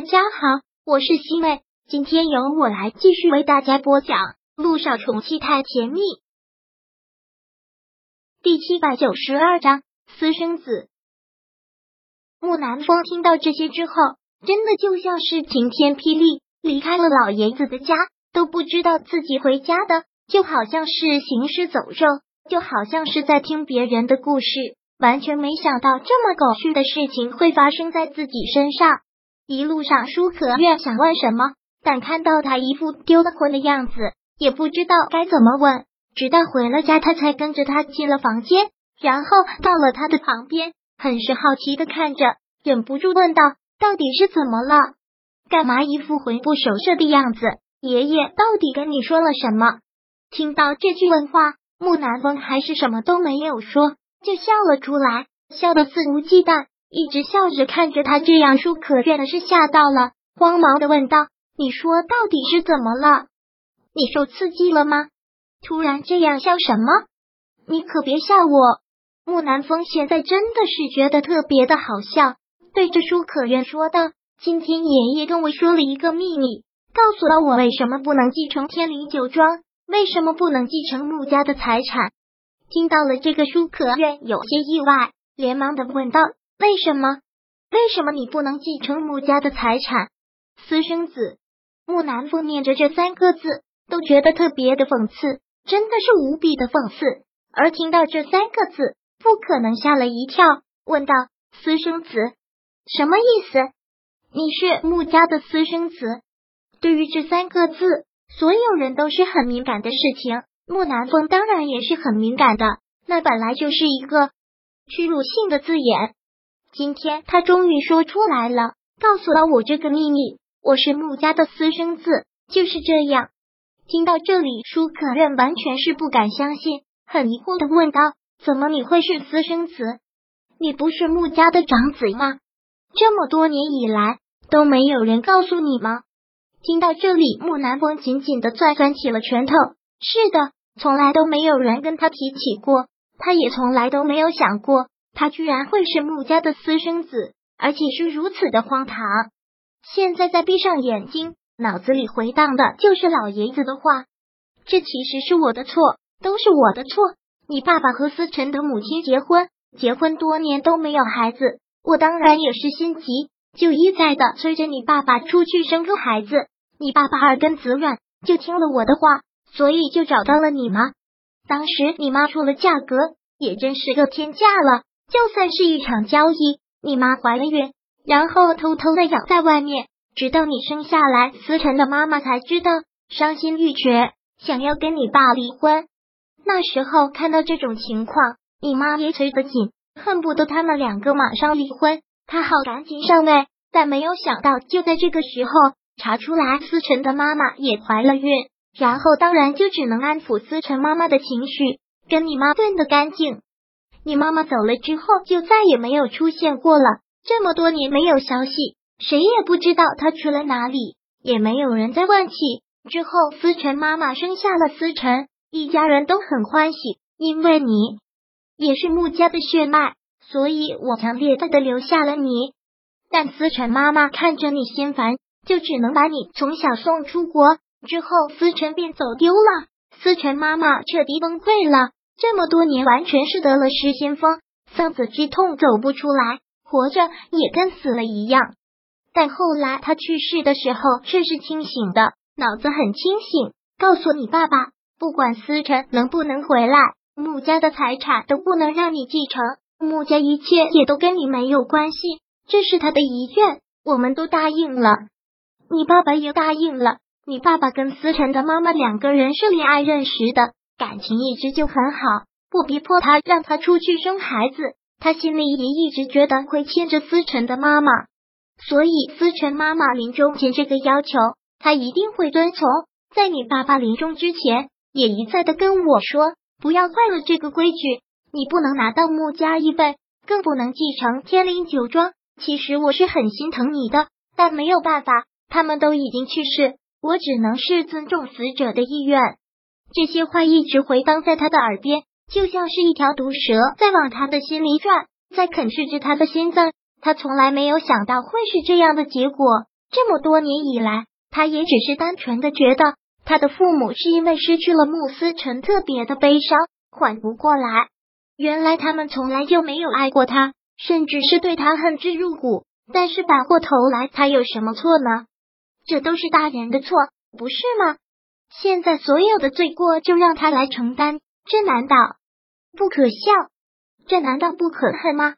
大家好，我是西妹，今天由我来继续为大家播讲《路上宠妻太甜蜜》第七百九十二章私生子。木南风听到这些之后，真的就像是晴天霹雳，离开了老爷子的家，都不知道自己回家的，就好像是行尸走肉，就好像是在听别人的故事。完全没想到这么狗血的事情会发生在自己身上。一路上，舒可愿想问什么，但看到他一副丢了魂的样子，也不知道该怎么问。直到回了家，他才跟着他进了房间，然后到了他的旁边，很是好奇的看着，忍不住问道：“到底是怎么了？干嘛一副魂不守舍的样子？爷爷到底跟你说了什么？”听到这句问话，木南风还是什么都没有说。就笑了出来，笑得肆无忌惮，一直笑着看着他这样，舒可愿的是吓到了，慌忙的问道：“你说到底是怎么了？你受刺激了吗？突然这样笑什么？你可别吓我！”木南风现在真的是觉得特别的好笑，对着舒可愿说道：“今天爷爷跟我说了一个秘密，告诉了我为什么不能继承天灵酒庄，为什么不能继承穆家的财产。”听到了这个，舒可愿有些意外，连忙的问道：“为什么？为什么你不能继承穆家的财产？私生子？”木南风念着这三个字，都觉得特别的讽刺，真的是无比的讽刺。而听到这三个字，不可能吓了一跳，问道：“私生子什么意思？你是穆家的私生子？”对于这三个字，所有人都是很敏感的事情。木南风当然也是很敏感的，那本来就是一个屈辱性的字眼。今天他终于说出来了，告诉了我这个秘密。我是穆家的私生子，就是这样。听到这里，舒可愿完全是不敢相信，很疑惑的问道：“怎么你会是私生子？你不是穆家的长子吗？这么多年以来都没有人告诉你吗？”听到这里，木南风紧紧的攥攥起了拳头。是的。从来都没有人跟他提起过，他也从来都没有想过，他居然会是穆家的私生子，而且是如此的荒唐。现在再闭上眼睛，脑子里回荡的就是老爷子的话：这其实是我的错，都是我的错。你爸爸和思辰的母亲结婚，结婚多年都没有孩子，我当然也是心急，就一再的催着你爸爸出去生个孩子。你爸爸耳根子软，就听了我的话。所以就找到了你吗？当时你妈出了价格，也真是个天价了。就算是一场交易，你妈怀了孕，然后偷偷的养在外面，直到你生下来，思辰的妈妈才知道，伤心欲绝，想要跟你爸离婚。那时候看到这种情况，你妈也催得紧，恨不得他们两个马上离婚，她好赶紧上位。但没有想到，就在这个时候，查出来思辰的妈妈也怀了孕。然后当然就只能安抚思辰妈妈的情绪，跟你妈断的干净。你妈妈走了之后，就再也没有出现过了。这么多年没有消息，谁也不知道她去了哪里，也没有人再问起。之后思辰妈妈生下了思辰，一家人都很欢喜，因为你也是穆家的血脉，所以我强烈的留下了你。但思辰妈妈看着你心烦，就只能把你从小送出国。之后，思辰便走丢了。思辰妈妈彻底崩溃了。这么多年，完全是得了失心疯，丧子之痛走不出来，活着也跟死了一样。但后来他去世的时候，却是清醒的，脑子很清醒，告诉你爸爸，不管思辰能不能回来，穆家的财产都不能让你继承，穆家一切也都跟你没有关系。这是他的遗愿，我们都答应了，你爸爸也答应了。你爸爸跟思辰的妈妈两个人是恋爱认识的，感情一直就很好，不逼迫他让他出去生孩子，他心里也一直觉得会牵着思辰的妈妈，所以思辰妈妈临终前这个要求，他一定会遵从。在你爸爸临终之前，也一再的跟我说，不要坏了这个规矩，你不能拿到穆家一份，更不能继承天灵酒庄。其实我是很心疼你的，但没有办法，他们都已经去世。我只能是尊重死者的意愿。这些话一直回荡在他的耳边，就像是一条毒蛇在往他的心里转，在啃噬着他的心脏。他从来没有想到会是这样的结果，这么多年以来，他也只是单纯的觉得他的父母是因为失去了穆思成特别的悲伤，缓不过来。原来他们从来就没有爱过他，甚至是对他恨之入骨。但是反过头来，他有什么错呢？这都是大人的错，不是吗？现在所有的罪过就让他来承担，这难道不可笑？这难道不可恨吗？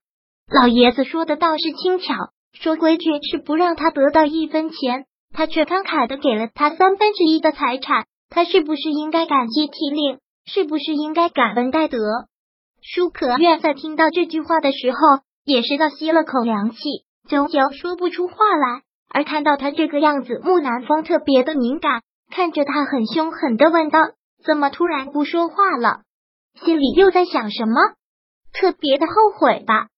老爷子说的倒是轻巧，说规矩是不让他得到一分钱，他却慷慨的给了他三分之一的财产，他是不是应该感激涕零？是不是应该感恩戴德？舒可愿在听到这句话的时候，也是倒吸了口凉气，久久说不出话来。而看到他这个样子，木南风特别的敏感，看着他很凶狠的问道：“怎么突然不说话了？心里又在想什么？特别的后悔吧？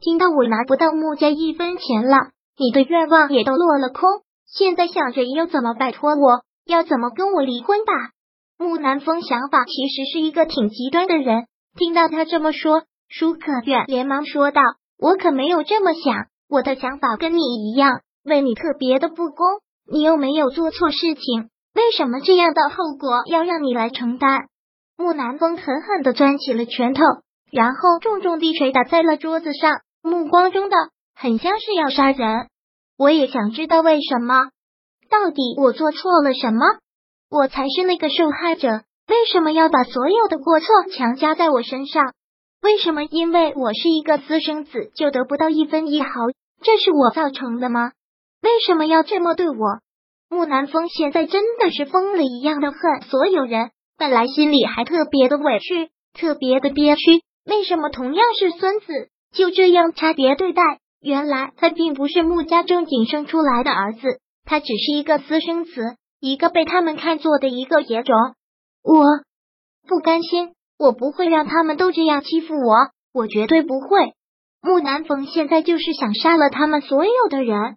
听到我拿不到穆家一分钱了，你的愿望也都落了空。现在想着要怎么摆脱我，要怎么跟我离婚吧？”木南风想法其实是一个挺极端的人。听到他这么说，舒可远连忙说道：“我可没有这么想，我的想法跟你一样。”为你特别的不公，你又没有做错事情，为什么这样的后果要让你来承担？木南风狠狠的攥起了拳头，然后重重地捶打在了桌子上，目光中的很像是要杀人。我也想知道为什么，到底我做错了什么？我才是那个受害者，为什么要把所有的过错强加在我身上？为什么因为我是一个私生子就得不到一分一毫？这是我造成的吗？为什么要这么对我？木南风现在真的是疯了一样的恨所有人，本来心里还特别的委屈，特别的憋屈。为什么同样是孙子，就这样差别对待？原来他并不是穆家正经生出来的儿子，他只是一个私生子，一个被他们看作的一个野种。我不甘心，我不会让他们都这样欺负我，我绝对不会。木南风现在就是想杀了他们所有的人。